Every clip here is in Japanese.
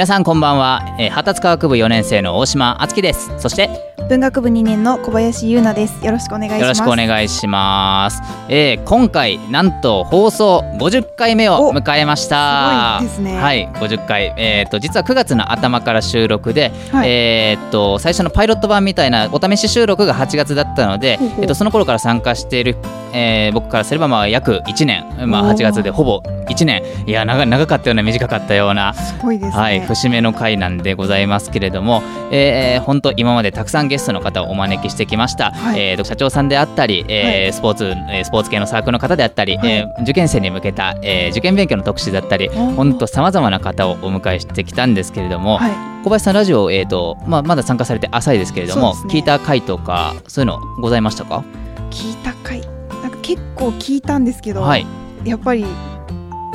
皆さんこんばんは、えー、発達科学部4年生の大島敦樹です。そして文学部2年の小林優奈です。よろしくお願いします。よろしくお願いします、えー、今回なんと放送50回目を迎えました。おすごいですね。はい50回。えっ、と実は9月の頭から収録で、はい。えっ、と最初のパイロット版みたいなお試し収録が8月だったのでほえっとその頃から参加している、えー僕からすればまあ約1年。まあおー。8月でほぼ1年。いや長長かったような短かったような。すごいですね、はい、節目の回なんでございますけれども、えー、本当今までたくさんゲストの方をお招きしてきました、はい。えーと社長さんであったり、えーはい。スポーツ、えースポーツ系のサークルの方であったり、はい。えー受験生に向けた、えー受験勉強の特集だったりー。本当さまざまな方をお迎えしてきたんですけれども、はい。小林さんラジオ、えーとまあ、まだ参加されて浅いですけれども、ね。聞いた回とかそういうのございましたか？聞いた回なんか結構聞いたんですけど、はい。やっぱり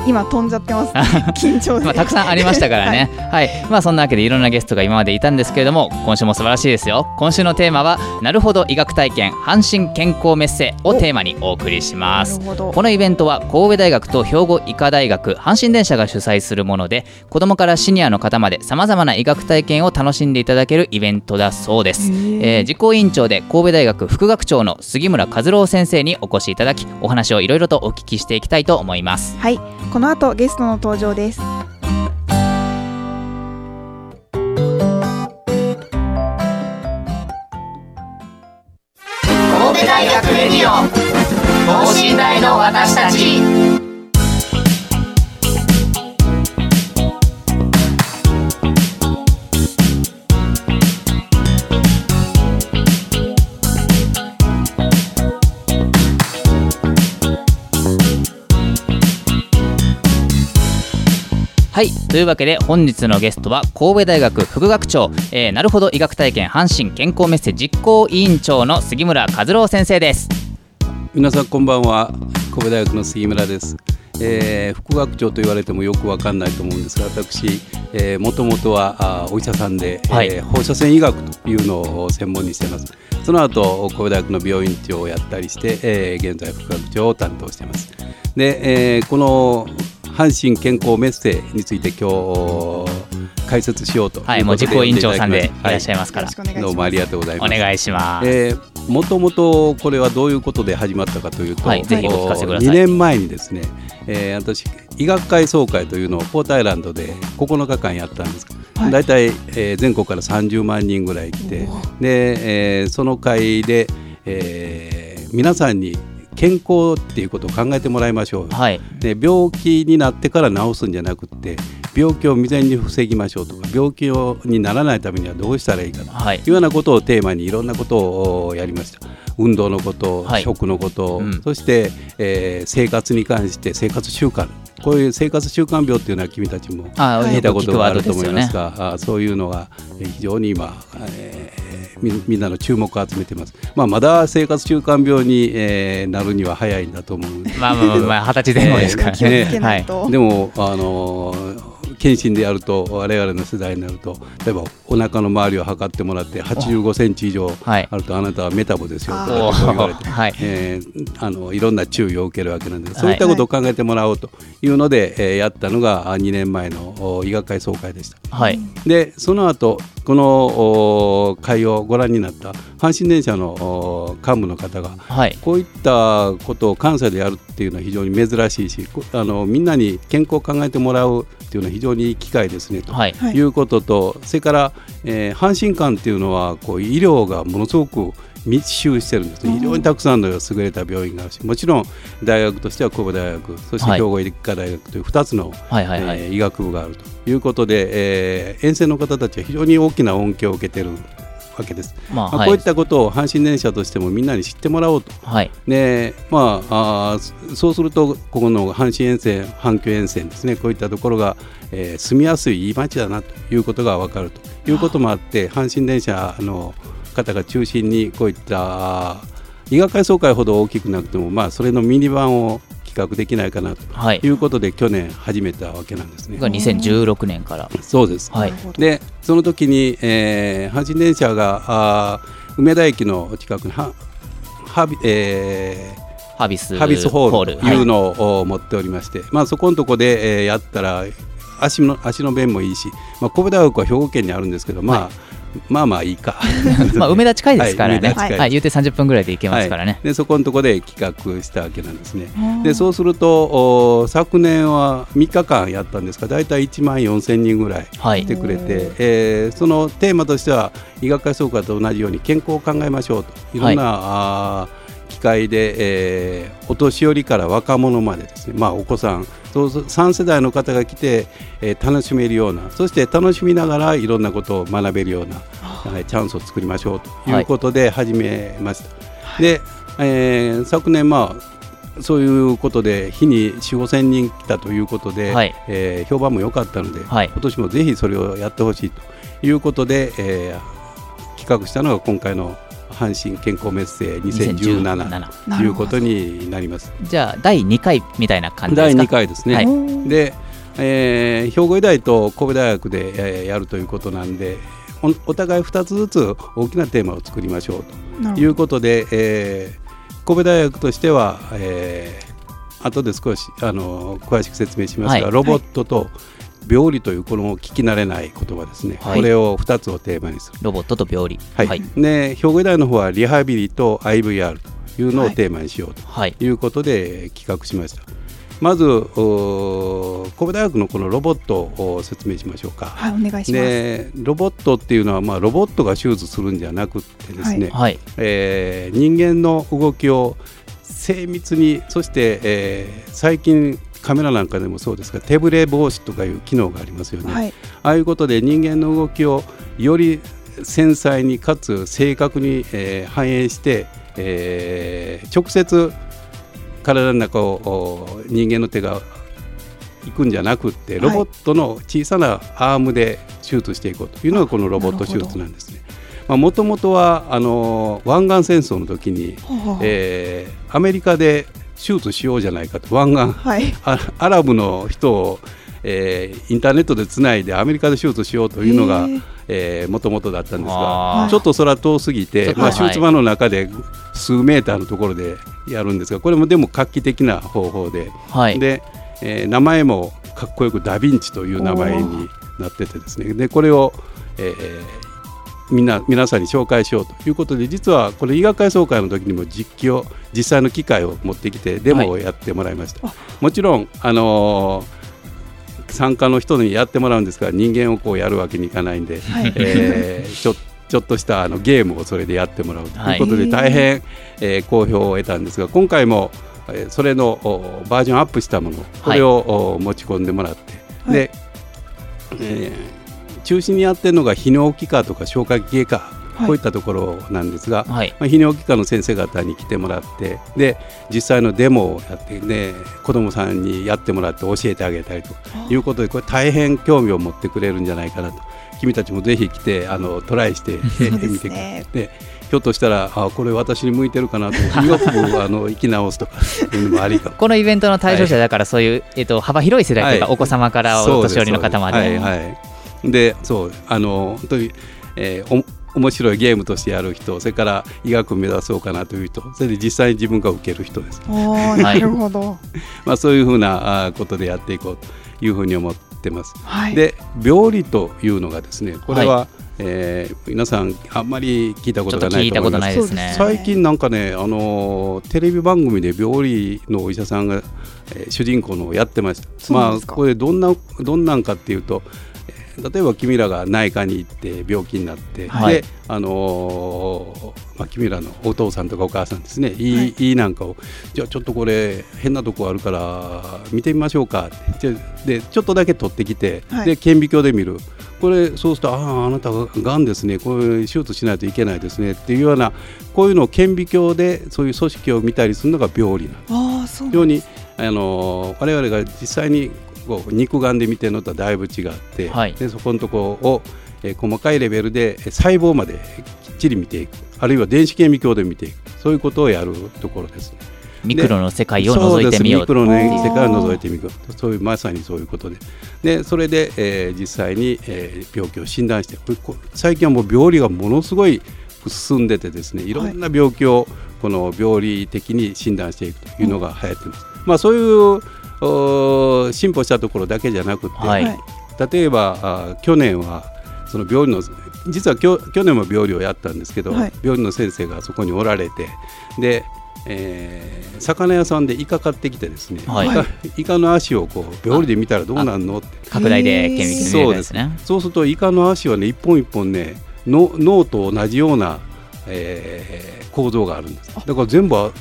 今飛んじゃってます、ね、緊張で、まあ、たくさんありましたからね。はい、まあ、そんなわけでいろんなゲストが今までいたんですけれども、今週も素晴らしいですよ。今週のテーマは、なるほど医学体験阪神健康メッセをテーマにお送りします。なる。ほど。このイベントは神戸大学と兵庫医科大学阪神電車が主催するもので子どもからシニアの方までさまざまな医学体験を楽しんでいただけるイベントだそうです、えー実行委員長で神戸大学副学長の杉村和郎先生にお越しいただきお話をいろいろとお聞きしていきたいと思います。はいこの後ゲストの登場です。神戸大学レディオ等身大の私たち。はい。というわけで本日のゲストは神戸大学副学長、えーなるほど医学体験阪神健康メッセ実行委員長の杉村和郎先生です。皆さんこんばんは。神戸大学の杉村です、えー副学長と言われてもよくわかんないと思うんですが私、えー、もともとはあお医者さんで、はい。えー放射線医学というのを専門にしています。その後神戸大学の病院長をやったりして、えー現在副学長を担当しています。で、えーこの阪神健康メッセについて今日解説しようとはいもう実行委員長さんでいらっしゃいますから、よろしくお願い。どうもありがとうございおます。願いします、えー、もともとこれはどういうことで始まったかというと、はいぜひお聞かせください。2年前にですね、えー私医学会総会というのをポートアイランドで9日間やったんです。はい。大体、えー全国から30万人ぐらい来てで、えーその会で、えー皆さんに健康っていうことを考えてもらいましょう、はい。で病気になってから治すんじゃなくって病気を未然に防ぎましょうとか病気をにならないためにはどうしたらいいかとはい。いうようなことをテーマにいろんなことをやりました。運動のこと、はい。食のこと、うん。そして、えー生活に関して生活習慣。こういう生活習慣病っていうのは君たちもあ聞いたことがあると思いますが、あそういうのがえー非常に今、えーみみんなの注目を集めてます、まあ、まだ生活習慣病に、えーなるには早いんだと思う。んですけどまあまあまあまあ二十歳前後ですか。らねつけないと、でもあのー検診でやると我々の世代になると例えばお腹の周りを測ってもらって85センチ以上はい。あるとあなたはメタボですよとおか言われて、ー はい。えーあのいろんな注意を受けるわけなんです。そういったことを考えてもらおうというので、えーやったのがあ2年前のお医学会総会でした。はい。でその後このお会をご覧になった阪神電車のお幹部の方がはいこういったことを関西でやるっていうのは非常に珍しいしこあのみんなに健康を考えてもらうっていうのは非常にいい機会ですねと。はいはいいうこととそれから、えー阪神間っていうのはこう医療がものすごく密集してるんです。ね非常にたくさんの優れた病院があるしもちろん大学としては神戸大学そしてはい。兵庫医科大学という2つの、医学部があるということで、えー沿線の方たちは非常に大きな恩恵を受けてるわけです。まあこういったことを阪神電車としてもみんなに知ってもらおうと。はい。でまあ、あーそうするとここの阪神沿線阪急沿線ですね。こういったところが、えー住みやすいいい街だなということが分かるということもあって阪神電車の方が中心にこういった医学会総会ほど大きくなくても、まあ、それのミニ版を企画できないかなとはい。いうことで去年始めたわけなんですね。が2016年から。そうです。はい。でその時に、えー阪神電車があー梅田駅の近くにはハビ、えーハビスハビスホールとはい。いうのを持っておりまして、まあ、そこのとこで、えーやったら足の足の便もいいし、まあ、神戸大学は兵庫県にあるんですけど、まあまあまあいいか。まあ梅田近いですからね。はい言うて30分ぐらいで行けますからね。はい、でそこのとこで企画したわけなんですね。でそうするとお昨年は3日間やったんですが大体1万4000人ぐらいはい。来てくれて、えーそのテーマとしては医学会総会と同じように健康を考えましょうと。いろんな、あー機会で、えーお年寄りから若者までですね、まあ、お子さん3世代の方が来て、えー楽しめるようなそして楽しみながらいろんなことを学べるような、はいチャンスを作りましょうということで始めました。で、えー昨年まあそういうことで日に4 5千人来たということで、はい。えー評判も良かったので、はい。今年もぜひそれをやってほしいということで、えー企画したのが今回の阪神健康メッセ2017 2017ということになります。じゃあ第2回みたいな感じで第すか？2回ですね。はい。で、えー兵庫医大と神戸大学で、えーやるということなんでおお互い2つずつ大きなテーマを作りましょうと。いうことで、えー神戸大学としては、えー後で少しあの詳しく説明しますが、はい。ロボットと病理というこの聞き慣れない言葉ですね、はい。これを2つをテーマにする。ロボットと病理。はい。はい。で兵庫医大の方はリハビリと IVR というのをテーマにしようとはい。いうことで企画しました。まずお神戸大学のこのロボットを説明しましょうか。はいお願いします。でロボットっていうのは、まあ、ロボットが手術するんじゃなくってですね、はい。えー人間の動きを精密にそして、えー最近カメラなんかでもそうですが手ぶれ防止とかいう機能がありますよね、はい。ああいうことで人間の動きをより繊細にかつ正確に、えー反映して、えー直接体の中をお人間の手が行くんじゃなくってロボットの小さなアームで手術していこうというのがこのロボット手術なんですね。もともとはあの湾岸戦争の時に、えーアメリカで手術しようじゃないかと。湾岸。はい。あアラブの人を、えーインターネットでつないでアメリカで手術しようというのがもともとだったんですがちょっとそれは遠すぎて、まあ、はい手術場の中で数メーターのところでやるんですがこれもでも画期的な方法で、はい。でえー名前もかっこよくダ・ヴィンチという名前になっててですね。でこれを、えーみんな皆さんに紹介しようということで実はこれ医学会総会の時にも実機を実際の機械を持ってきてデモをやってもらいました、はいもちろん、あのー参加の人にやってもらうんですが人間をこうやるわけにいかないんで、はい。えーちょちょっとしたあのゲームをそれでやってもらうということで、はい。大変、えー好評を得たんですが今回も、えーそれのおバージョンアップしたものこれを、お持ち込んでもらって、はい。で、えー中心にやってるのが泌尿器科とか消化器外科、はい。こういったところなんですが、はい。まあ、泌尿器科の先生方に来てもらってで実際のデモをやって、ね、子どもさんにやってもらって教えてあげたりということでこれ大変興味を持ってくれるんじゃないかなと。君たちもぜひ来てあのトライしてみてくれでひょっとしたらあこれ私に向いてるかなとよく あの生き直すとかいうのもありかも。このイベントの対象者だからそういう、えっと、幅広い世代とか、はい。お子様からお年寄りの方まで。はいはい、でそうあの本当に、えーお面白いゲームとしてやる人それから医学を目指そうかなという人それで実際に自分が受ける人です、なるほど。まあ、そういうふうなあことでやっていこうというふうに思ってます。はい。で病理というのがですねこれは、えー皆さんあんまり聞いたことがないっと聞いたことと思いますないですね。最近なんかね、あのーテレビ番組で病理のお医者さんが、えー主人公のをやってました。まあそうなんですか。これどんなどんなんかっていうと、えー例えば君らが内科に行って病気になって、はい。であのーまあ、君らのお父さんとかお母さんですねいい,、はい。い、いなんかをじゃあちょっとこれ変なとこあるから見てみましょうかって。でちょっとだけ取ってきて、はい。で顕微鏡で見る。これそうするとあああなたががんですね。これ手術しないといけないですねっていうようなこういうのを顕微鏡でそういう組織を見たりするのが病理なんです。ああそう非常にあのー我々が実際にこう肉眼で見てるのとはだいぶ違って、はい。でそこのところを、えー細かいレベルでえー細胞まできっちり見ていく。あるいは電子顕微鏡で見ていく。そういうことをやるところです。ね。ミクロの世界を覗いてみようそうですミクロの世界を覗いてみようそういうまさにそういうことで。でそれで、えー実際に、えー病気を診断して最近はもう病理がものすごい進んでてですねい。ろんな病気をこの病理的に診断していくというのが流行ってます。まあ、そういうお進歩したところだけじゃなくて、はい。はい例えばあ去年はその病理の実はきょ去年も病理をやったんですけど、はい。病理の先生がそこにおられてで、えー魚屋さんでイカ買ってきてですね、はい。イカイカの足をこう病理で見たらどうなんのって。拡大で顕微鏡で見れるんですね。そうするとイカの足はね一本一本ねの脳と同じような、えー構造があるんです。だから全部は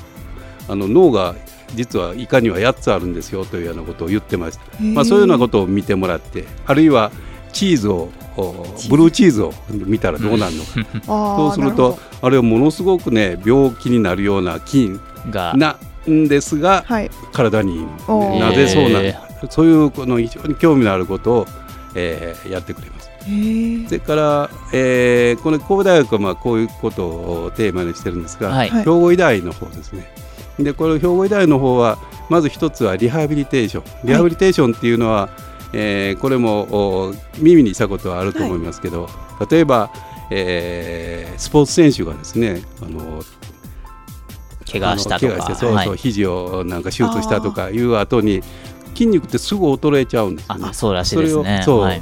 あの脳が実はイカには8つあるんですよというようなことを言ってました、まあ、そういうようなことを見てもらってあるいはチーズをおブルーチーズを見たらどうなるのか。そそうするとあれはものすごくね病気になるような菌が。なんですがはい。体になぜそうなへのかそういうこの非常に興味のあることを、えーやってくれます。それから、えーこの神戸大学はまあこういうことをテーマにしてるんですが、兵庫医大の方ですね。でこの兵庫医大の方はまず一つはリハビリテーション。リハビリテーションっていうのは、えーこれもお耳にしたことはあると思いますけど、例えば、えースポーツ選手がですねあの怪我したとか。そうそう、はい。肘をなんか手術したとかいう後に筋肉ってすぐ衰えちゃうんですよね。あ。そうらしいですね。それをそう。はい。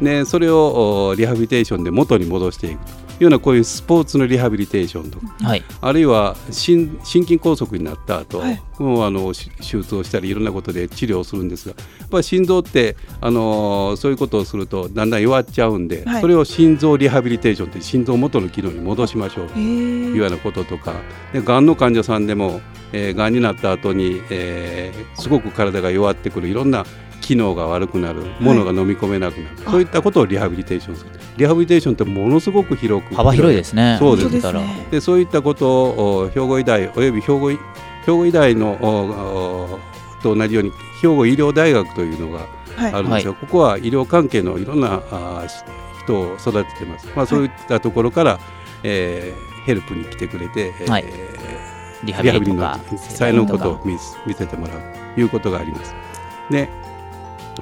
ね、それをおリハビリテーションで元に戻していくとようなこういうスポーツのリハビリテーションとかはい。あるいは心心筋梗塞になった後、はい。もうあのし手術をしたりいろんなことで治療をするんですがやっぱり心臓って、あのーそういうことをするとだんだん弱っちゃうんで、はい。それを心臓リハビリテーションって心臓元の機能に戻しましょうとへいうようなこととか。でがんの患者さんでも、えー、がんになった後に、えーすごく体が弱ってくるいろんな機能が悪くなるものが飲み込めなくなる、そういったことをリハビリテーションする。リハビリテーションってものすごく広く幅広いですね。そうですですね。でそういったことをお兵庫医大および兵庫医兵庫医大のおおと同じように兵庫医療大学というのがはい。あるんですが、ここは医療関係のいろんなあし人を育ててます、まあ、そういったところから、えーヘルプに来てくれて、えーはい。リハリハビリのビリとか実際のことを見せ見せてもらうということがあります。で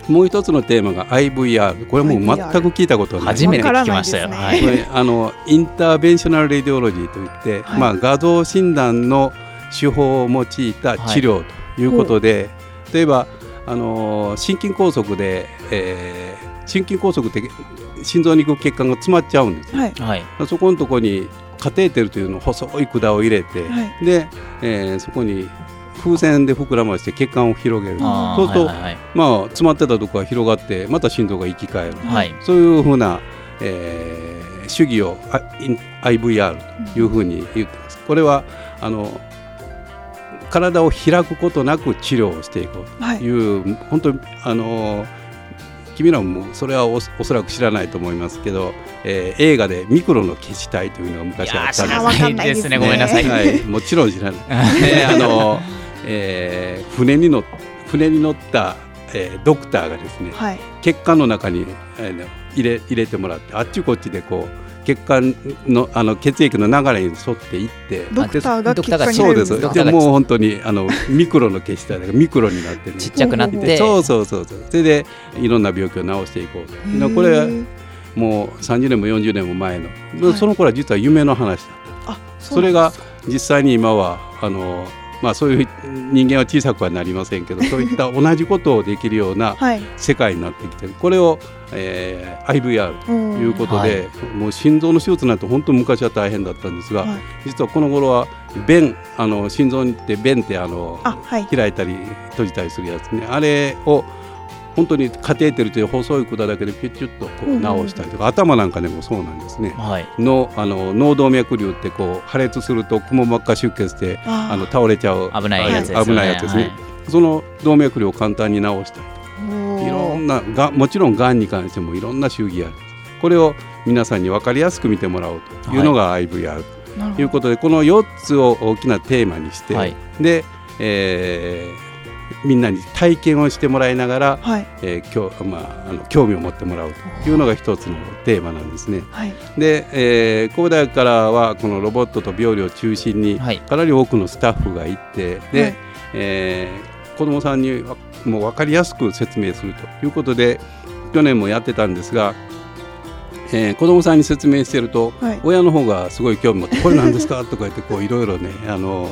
もう一つのテーマが IVR これもう全く聞いたことがない。初めて聞きましたよ。わからないはい。これあのインターベンショナル・レディオロジーといって、はい。まあ、画像診断の手法を用いた治療ということで、例えばあの心筋梗塞で、えー心筋梗塞って心臓に行く血管が詰まっちゃうんです、はい。はい。そこのところにカテーテルというの細い管を入れて、はい。で、えーそこに風船で膨らまして血管を広げる。そうすると、はいはいまあ、詰まってたところが広がってまた心臓が生き返る、はい。はいそういうふうな、えー主義を IVR というふうに言ってます。これはあの体を開くことなく治療をしていこうはいとい。う、本当にあの君らもそれはおおそらく知らないと思いますけど、えー映画でミクロの消し体というのがい昔あったんです。らないですね。ごめんなさい。はい、もちろん知らない。で あの、えー船に乗っ船に乗った、えードクターがですね、はい。血管の中に、えー入れ入れてもらってあっちこっちでこう血管のあの血液の流れに沿っていってドクターがドクターが結果にそうです。入るんでもう本当にあの ミクロの消しただからミクロになってねちっちゃくなって。でそうそうそうそう。それでいろんな病気を治していこうこれはもう30年も40年も前の、はい。その頃は実は夢の話だった。あそれが実際に今はあの、まあ、そういう人間は小さくはなりませんけど そういった同じことをできるようなはい。世界になってきてるこれを、えー IVR とうん。いうことで、もう心臓の手術なんて本当昔は大変だったんですが、はい。実はこの頃は弁あの心臓にって弁ってあのあはい。開いたり閉じたりするやつね。あれを本当にカテーテルという細い管だけでピュッチュッとこう直したりとか、頭なんかでもそうなんですね。はい。のあの脳動脈瘤ってこう破裂するとくも膜下出血であの倒れちゃう危ないやつですよね。ですね、その動脈瘤を簡単に治したりおー。いろんながもちろんがんに関してもいろんな周期がある。これを皆さんに分かりやすく見てもらおうというのが IVR ということで、この4つを大きなテーマにして、はい。で、えーみんなに体験をしてもらいながら、はい。えー今日まあ、あの興味を持ってもらうというのが一つのテーマなんですね。はい。で、えー、神戸大学からはこのロボットと病理を中心にはい。かなり多くのスタッフがいてで、はい。えー子どもさんにわもう分かりやすく説明するということで去年もやってたんですが、えー子どもさんに説明してると、はい。親の方がすごい興味持って「これなんですか?」とか言ってこういろいろねあの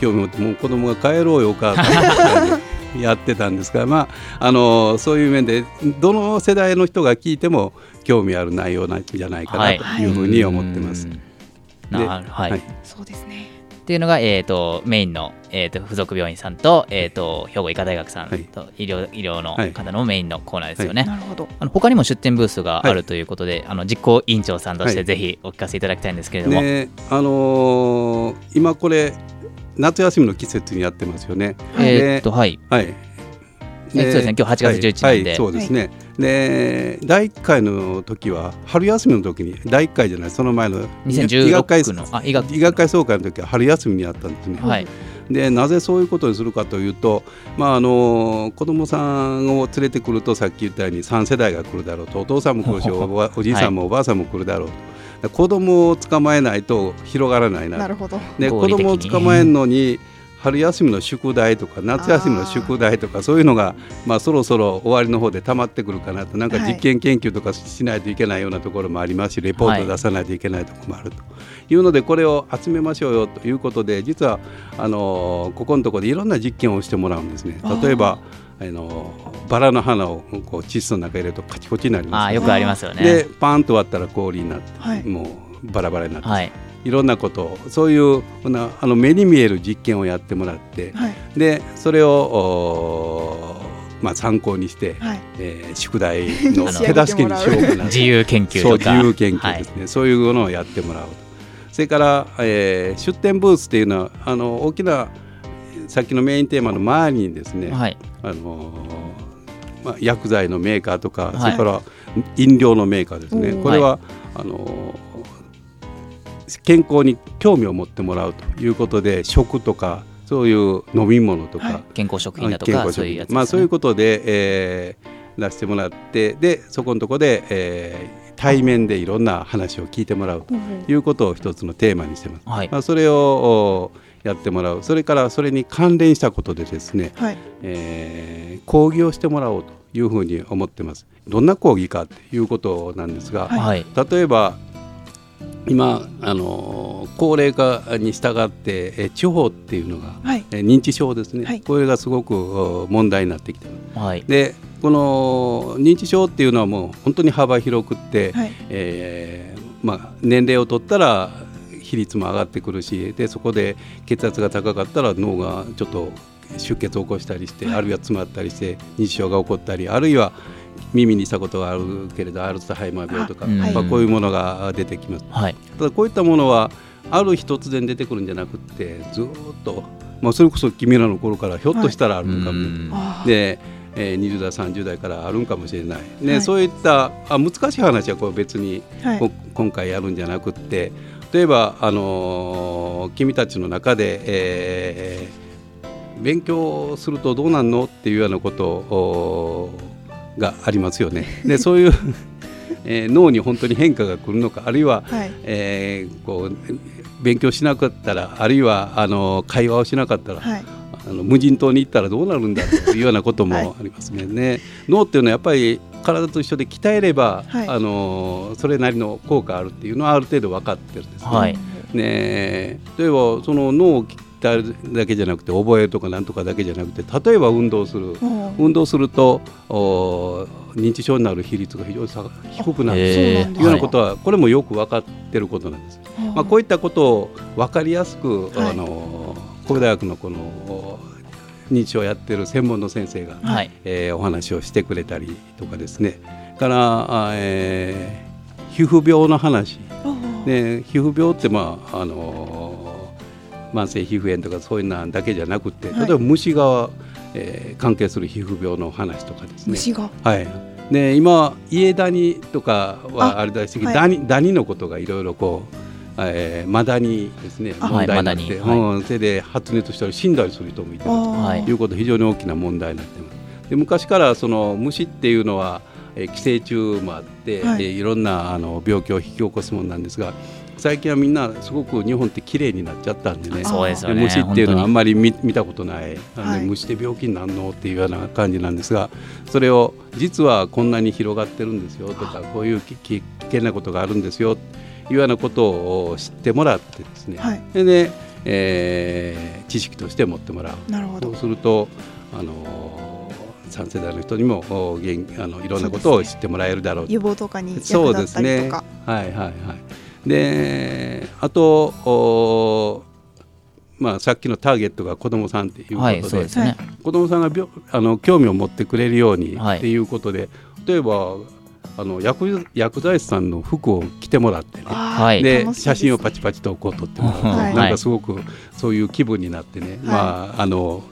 興味持ってもう子供が帰ろうよお母さんみたいにやってたんですが、まあ、あのそういう面でどの世代の人が聞いても興味ある内容なんじゃないかなとい。うふうに思ってます。はい、はい。そうですね。っていうのが、えー、とメインの、えー、と付属病院さんと,、えー、と兵庫医科大学さんはい。と医療医療のはい方のメインのコーナーですよね。なるほど。あの他にも出店ブースがあはい。るということで、あの実行委員長さんとしてはい。ぜひお聞かせいただきたいんですけれども、ねあのー今これ夏休みの季節にやってますよね。えー、とはいはい。えそうですね今日8月11日なんではいはいそうですね。で第1回の時は春休みの時に第1回じゃないその前の2016医学会のあ医学医学会総会の時は春休みにあったんですね。はいでなぜそういうことにするかというと、まあ、あの子供さんを連れてくるとさっき言ったように3世代が来るだろうとお父さんも来るし おばおじいさんもおばあさんも来るだろうと、子供を捕まえないと広がらないな。なるほど。で子供を捕まえるのに春休みの宿題とか夏休みの宿題とかそういうのが、まあ、そろそろ終わりの方で溜まってくるかなと。なんかはい。実験研究とかしないといけないようなところもありますしレポート出さないといけないところもあるというのでこれを集めましょうよということで実はあのここのところでいろんな実験をしてもらうんですね。例えばあのバラの花をこう窒素の中に入れるとカチコチになります。よねあーよくありますよね。でパーンと割ったら氷になって、はい。もうバラバラになって、はい。いろんなことをそういうなあの目に見える実験をやってもらって、はい。でそれをまあ、参考にして、はい。えー宿題の 手助けにしようかな自由研究そう自由研究ですね、そういうものをやってもらうと。それから、えー出店ブースっていうのはあの大きなさっきのメインテーマの周りにですね、はい。あのーまあ、薬剤のメーカーとか、はい。それから飲料のメーカーですね、これは、あのー健康に興味を持ってもらうということで食とかそういう飲み物とか、はい。健康食品だとかそういうやつね。まあ、そういうことで、えー出してもらってでそこのところで、えー対面でいろんな話を聞いてもらうということを一つのテーマにしてます。はい。まあ、それをおやってもらう。それからそれに関連したことでですね、はい。えー講義をしてもらおうというふうに思ってます。どんな講義かということなんですが、はい。例えば今あの高齢化に従ってえ地方っていうのが、はい。え認知症ですね、はい。これがすごくお問題になってきてます。はい。でこの認知症っていうのはもう本当に幅広くって、はい。えーまあ、年齢を取ったら比率も上がってくるしでそこで血圧が高かったら脳がちょっと出血を起こしたりして、はい。あるいは詰まったりして認知症が起こったりあるいは耳にしたことがあるけれどアルツハイマー病とかまあ、こういうものが出てきます。はい。ただこういったものはある日突然出てくるんじゃなくってずーっと、まあ、それこそ君らの頃からひょっとしたらあるのかも、うん。あー。で、えー、20代30代からあるんかもしれない、ねはい。そういったあ難しい話はこれ別に、はい。こ今回やるんじゃなくって例えば、あのー君たちの中で、えー勉強するとどうなんのっていうようなことおがありますよね。でそういう、えー脳に本当に変化が来るのかあるいは、はいえーこう勉強しなかったらあるいはあの会話をしなかったら、はいあの無人島に行ったらどうなるんだというようなこともはいありますね。ね脳っていうのはやっぱり体と一緒で鍛えれば、はい。あのそれなりの効果あるっていうのはある程度分かってるんですね。はい。ね例えばその脳を鍛えるだけじゃなくて覚えるとかなんとかだけじゃなくて例えば運動する。運動するとお認知症になる比率が非常に低くなる。というようなことは、これもよく分かってることなんです。まあ、こういったことを分かりやすく、はい。あの神戸大学のこのお認知症をやってる専門の先生が、はい。えーお話をしてくれたりとかですね。から、あえー皮膚病の話。で皮膚病ってまああのー慢性皮膚炎とかそういうのだけじゃなくて、はい。例えば虫が、えー関係する皮膚病の話とかですね。虫が。はい。で今家ダニとかはああれだし、はい。ダニダニのことがいろいろこう、えー、マダニですね。あ問題になって、はい。うん、それで発熱したり死んだりする人もいてるとはい。いうこと非常に大きな問題になってます。で昔からその虫っていうのは、えー寄生虫もあって、はい。いえーいろんなあの病気を引き起こすものなんですが最近はみんなすごく日本って綺麗になっちゃったんでね。そうですよね。虫っていうのはあんままり見見たことない。あの、はい。虫で病気になるの？っていうような感じなんですがそれを実はこんなに広がってるんですよとかこういうきき危険なことがあるんですよ。というようなことを知ってもらってですね、はい。でねえー知識として持ってもらう。なるほど。そうするとあの3世代の人にもお元あのいろんなことを知ってもらえるだろう。と予防とかに役そう立ったりですね。とか。はいはいはい。で、あとおまあさっきのターゲットが子どもさんっていうことで、はいそうですね、子どもさんが病あの興味を持ってくれるようにはいっていうことで、例えばあの薬薬剤師さんの服を着てもらってね。はい。で楽しいす写真をパチパチとこう撮ってもらう。と、はい。なんかすごくそういう気分になってね、まああの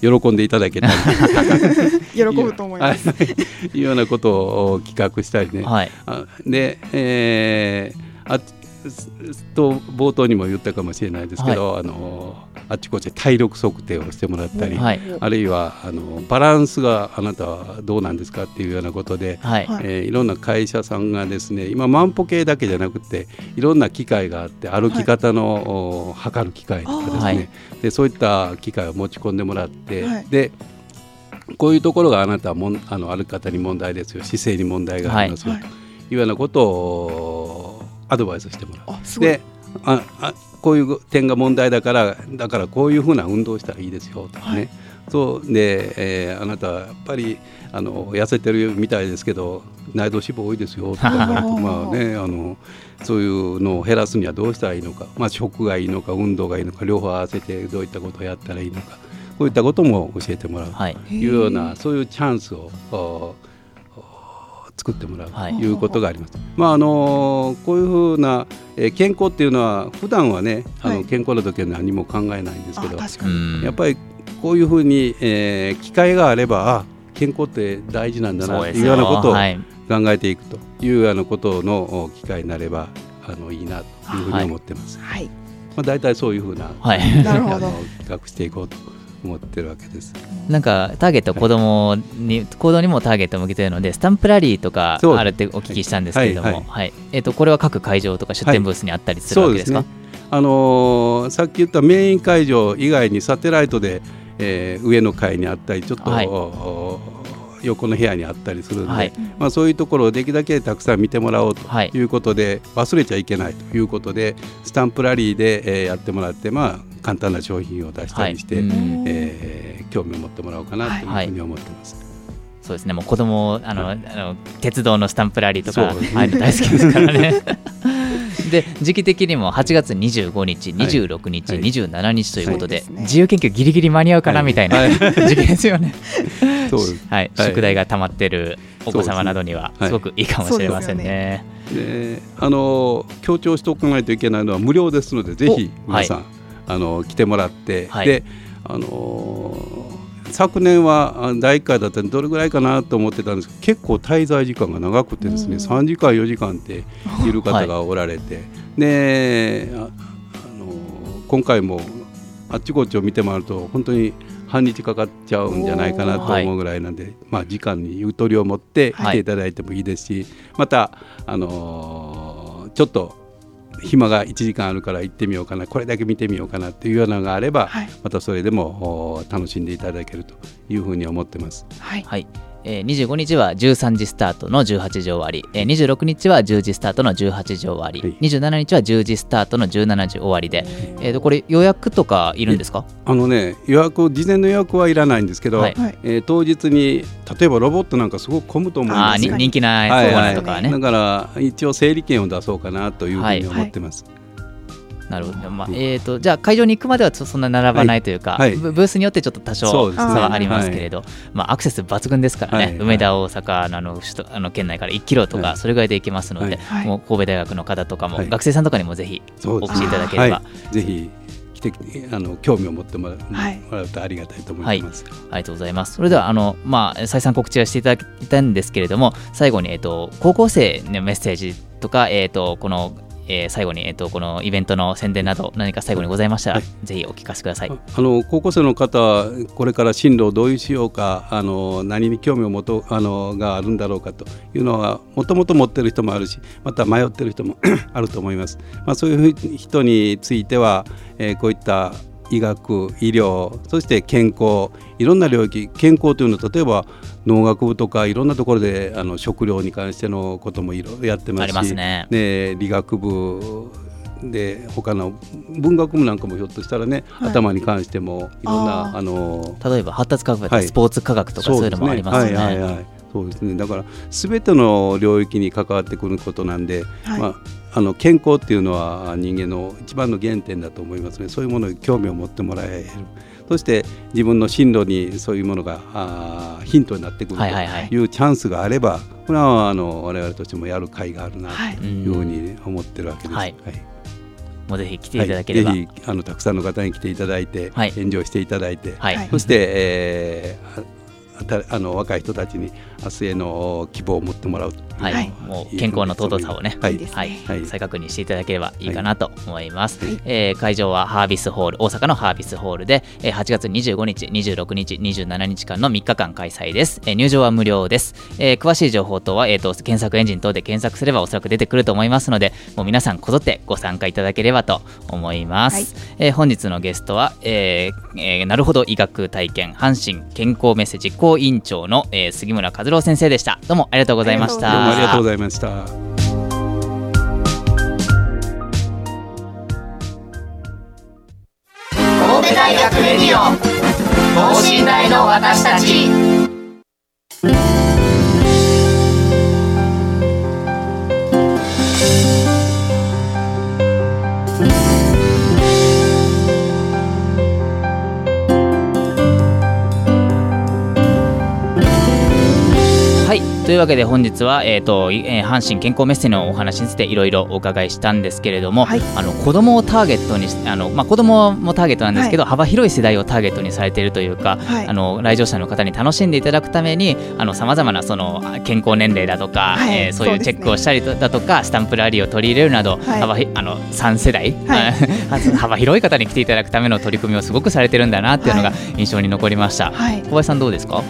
喜んでいただけたり。喜ぶと思います。はい。いうようなことを企画したりね、はい。あで、えーあすと冒頭にも言ったかもしれないですけど、あのあっちこっちで体力測定をしてもらったり、はい。あるいはあのバランスがあなたはどうなんですかっていうようなことで、はい。はい。えーいろんな会社さんがですね今万歩計だけじゃなくていろんな機械があって歩き方の、お測る機械とかですね、はい。でそういった機械を持ち込んでもらって、はい。でこういうところがあなたはもんあの歩き方に問題ですよ。姿勢に問題がありますよ、はい。というようなことをアドバイスしてもらう。でああこういう点が問題だからだからこういうふうな運動をしたらいいですよとかね、はい。そうで、えーあなたはやっぱりあの痩せてるみたいですけど内臓脂肪多いですよとか まあねあのそういうのを減らすにはどうしたらいいのか、まあ、食がいいのか運動がいいのか両方合わせてどういったことをやったらいいのかこういったことも教えてもらう。はい。というようなそういうチャンスを作ってもらうはい。ということがあります。まああのこういうふうな、えー健康っていうのは普段はねあの、はい。健康な時は何も考えないんですあけどやっぱりこういうふうに、えー機会があればあ健康って大事なんだなというよようなことをはい。考えていくというようなことのお機会になればあのいいなというふうに思ってます。はい。まあ大体そういうふうな、はい。あの企画していこうと思ってるわけです。なんかターゲット子供に行動にもターゲットを向けてるのでスタンプラリーとかあるってお聞きしたんですけれども、ははい。いはい。えっとこれは各会場とか出店ブースにあったりするわけですか、あのーさっき言ったメイン会場以外にサテライトで、えー上の階にあったりちょっと、はい。お横の部屋にあったりするんで、はい。まあ、そういうところをできるだけたくさん見てもらおうとはい。いうことで、忘れちゃいけないということでスタンプラリーで、えーやってもらって、まあ、簡単な商品を出したりして、はい。うん。えー興味を持ってもらおうかなというふうに思ってます。そうですね。もう子供あの、あの鉄道のスタンプラリーとかね。ああいうの大好きですからね で時期的にも8月25日、26日、はい。27日ということで自由研究ギリギリ間に合うかなみたいな、はい。時期ですよね。そうです。はい、はい。宿題が溜まってるお子様などにははい。すごくいいかもしれませんね。であの強調しておかないといけないのは無料ですのでぜひお皆さん、あの来てもらって、はい。であの昨年はあ第1回だったんでどれぐらいかなと思ってたんですけど結構滞在時間が長くてですね、うん。3時間4時間っている方がおられて、でああの今回もあっちこっちを見て回ると本当に半日かかっちゃうんじゃないかなと思うぐらいなんで、まあ、時間にゆとりを持って来ていただいてもいいですし、また、あのーちょっと暇が1時間あるから行ってみようかなこれだけ見てみようかなっていうようなのがあれば、はいまたそれでもお楽しんでいただけるというふうに思ってます。はい。はいえー、25日は13時スタートの18時終わり、えー、26日は10時スタートの18時終わり、はい。27日は10時スタートの17時終わりで、えー、とこれ予約とかいるんですか？あのね予約事前の予約はいらないんですけど、はい。はい。えー当日に例えばロボットなんかすごく混むと思うんですよ。人気なはいコーナーとかはね、だから一応整理券を出そうかなというふうに思ってます。なるほど、まあうんえー、とじゃあ会場に行くまではちょっとそんな並ばないというか、はい。はいブブースによってちょっと多少差はありますけれど、まあ、アクセス抜群ですからね、はい。梅田、大阪のあの首都あの県内から1キロとか、はい。それぐらいで行けますので、はい。もう神戸大学の方とかも、はい。学生さんとかにもぜひお越しいただければ、はい、ぜひ来てあの興味を持ってもら,、はい。もらうとありがたいと思います。ありがとうございます。それではあの、まあ、再三告知はしていただいたんですけれども、最後に、えっと、高校生のメッセージとか、えっと、この、えー最後に、えっと、このイベントの宣伝など、何か最後にございましたら、はいぜひお聞かせください。あの高校生の方はこれから進路をどういうしようかあの何に興味を持とあのがあるんだろうかというのはもともと持ってる人もあるしまた迷ってる人も あると思います。まあ、そういう人については、えーこういった医学医療そして健康いろんな領域健康というのは例えば農学部とかいろんなところであの食料に関してのこともいろいろやってますしありますね。で理学部で他の文学部なんかもひょっとしたらね、はい。頭に関してもいろんなあの例えば、発達科学やはい。スポーツ科学とか、そういうのもありますよね。はいはいはい。そうですね。だから全ての領域に関わってくることなんで、はい。まあ、あの健康っていうのは人間の一番の原点だと思いますね。そういうものに興味を持ってもらえる。そして自分の進路にそういうものがヒントになってくるとはいうチャンスがあればこれはあの我々としてもやる甲斐があるなはい。というふうに思ってるわけです。はい。はい。もうぜひ来ていただければ。はい。あのたくさんの方に来ていただいて、はい。炎上していただいて、はい。そして、えーあの若い人たちに明日への希望を持ってもらうはい。はい。もう健康の尊さをね、はい。はい。はい。再確認していただければいいかなと思います、はい。えー会場はハービスホール大阪のハービスホールで、えー8月25日26日27日間の3日間開催です、えー入場は無料です、えー詳しい情報等は、えーと検索エンジン等で検索すればおそらく出てくると思いますのでもう皆さんこぞってご参加いただければと思います、えー本日のゲストは、えーえーなるほど医学体験阪神健康メッセ実行委員長の、えー杉村和郎先生でした。どうもありがとうございました。どうもありがとうございました。神戸大学レディオ等身大の私たちはい。というわけで本日は、えーといえー阪神健康メッセのお話についていろいろお伺いしたんですけれども、はい。あの子供をターゲットにしあの、まあ、子供もターゲットなんですけど、幅広い世代をターゲットにされているというか、はい。あの来場者の方に楽しんでいただくためにさまざまなそのあ健康年齢だとか、はい。えーそういうチェックをしたりとだとかスタンプラリーを取り入れるなど、はい。幅ひあの3世代、はい。幅広い方に来ていただくための取り組みをすごくされてるんだなっていうのがは印象に残りました。はい。小林さんどうですか、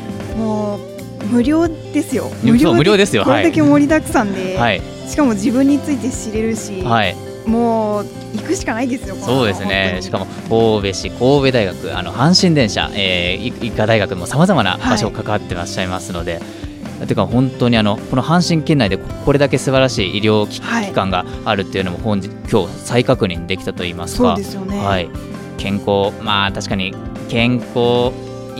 無料ですよ。そう無料ですよ。これだけ盛りだくさんで、はい。しかも自分について知れるし、はい。もう行くしかないですよそうですね。しかも神戸市神戸大学あの阪神電車、えー、医科大学もさまざまな場所を関わってらっしゃいますので、てか本当にあのこの阪神県内でここれだけ素晴らしい医療機,、はい関があるっていうのも本日今日再確認できたと言いますそうかですよね、はい、健康まあ確かに健康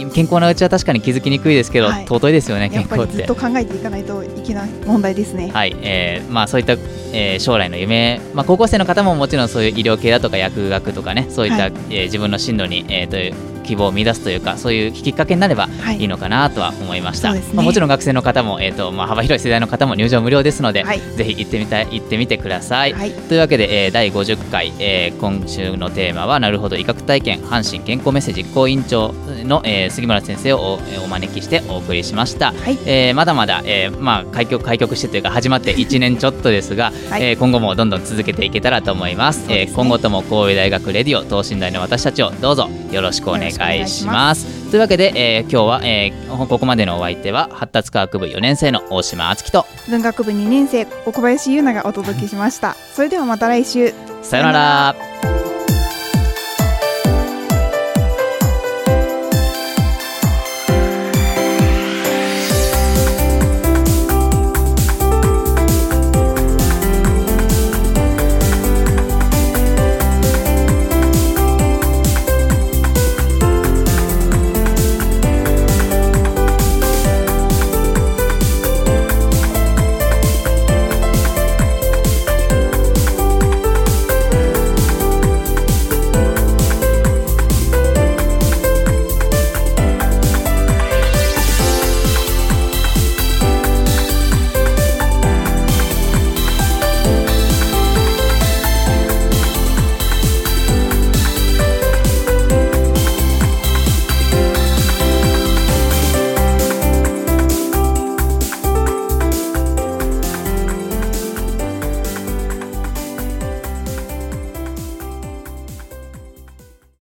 健康なうちは確かに気づきにくいですけど、はい。尊いですよね健康って。りずっと考えていかないといけない問題ですね。はい、えーまあ、そういった、えー将来の夢、まあ、高校生の方ももちろんそういう医療系だとか薬学とかねそういった、はい。えー自分の進路に、えーという希望を見出すというかそういうきっかけになればはい。いいのかなとは思いました、そうですね。まあ、もちろん学生の方も、えーとまあ、幅広い世代の方も入場無料ですので、はい。ぜひ行ってみたい行ってみてください、はい。というわけで、えー第50回、えー今週のテーマはなるほど医学体験阪神健康メッセージ実行委員長の、えー杉村先生をおえーお招きしてお送りしました、はい。えーまだまだ、えーまあ、開局開局してというか始まって1年ちょっとですが、はい。えー今後もどんどん続けていけたらと思います。ね。えー今後とも神戸大学レディオ等身大の私たちをどうぞよろしくお願い願いしまますというわけで、えー今日は、えーここまでのお相手は発達科学部4年生の大島敦樹と文学部2年生小林優奈がお届けしました。それではまた来週。さよなら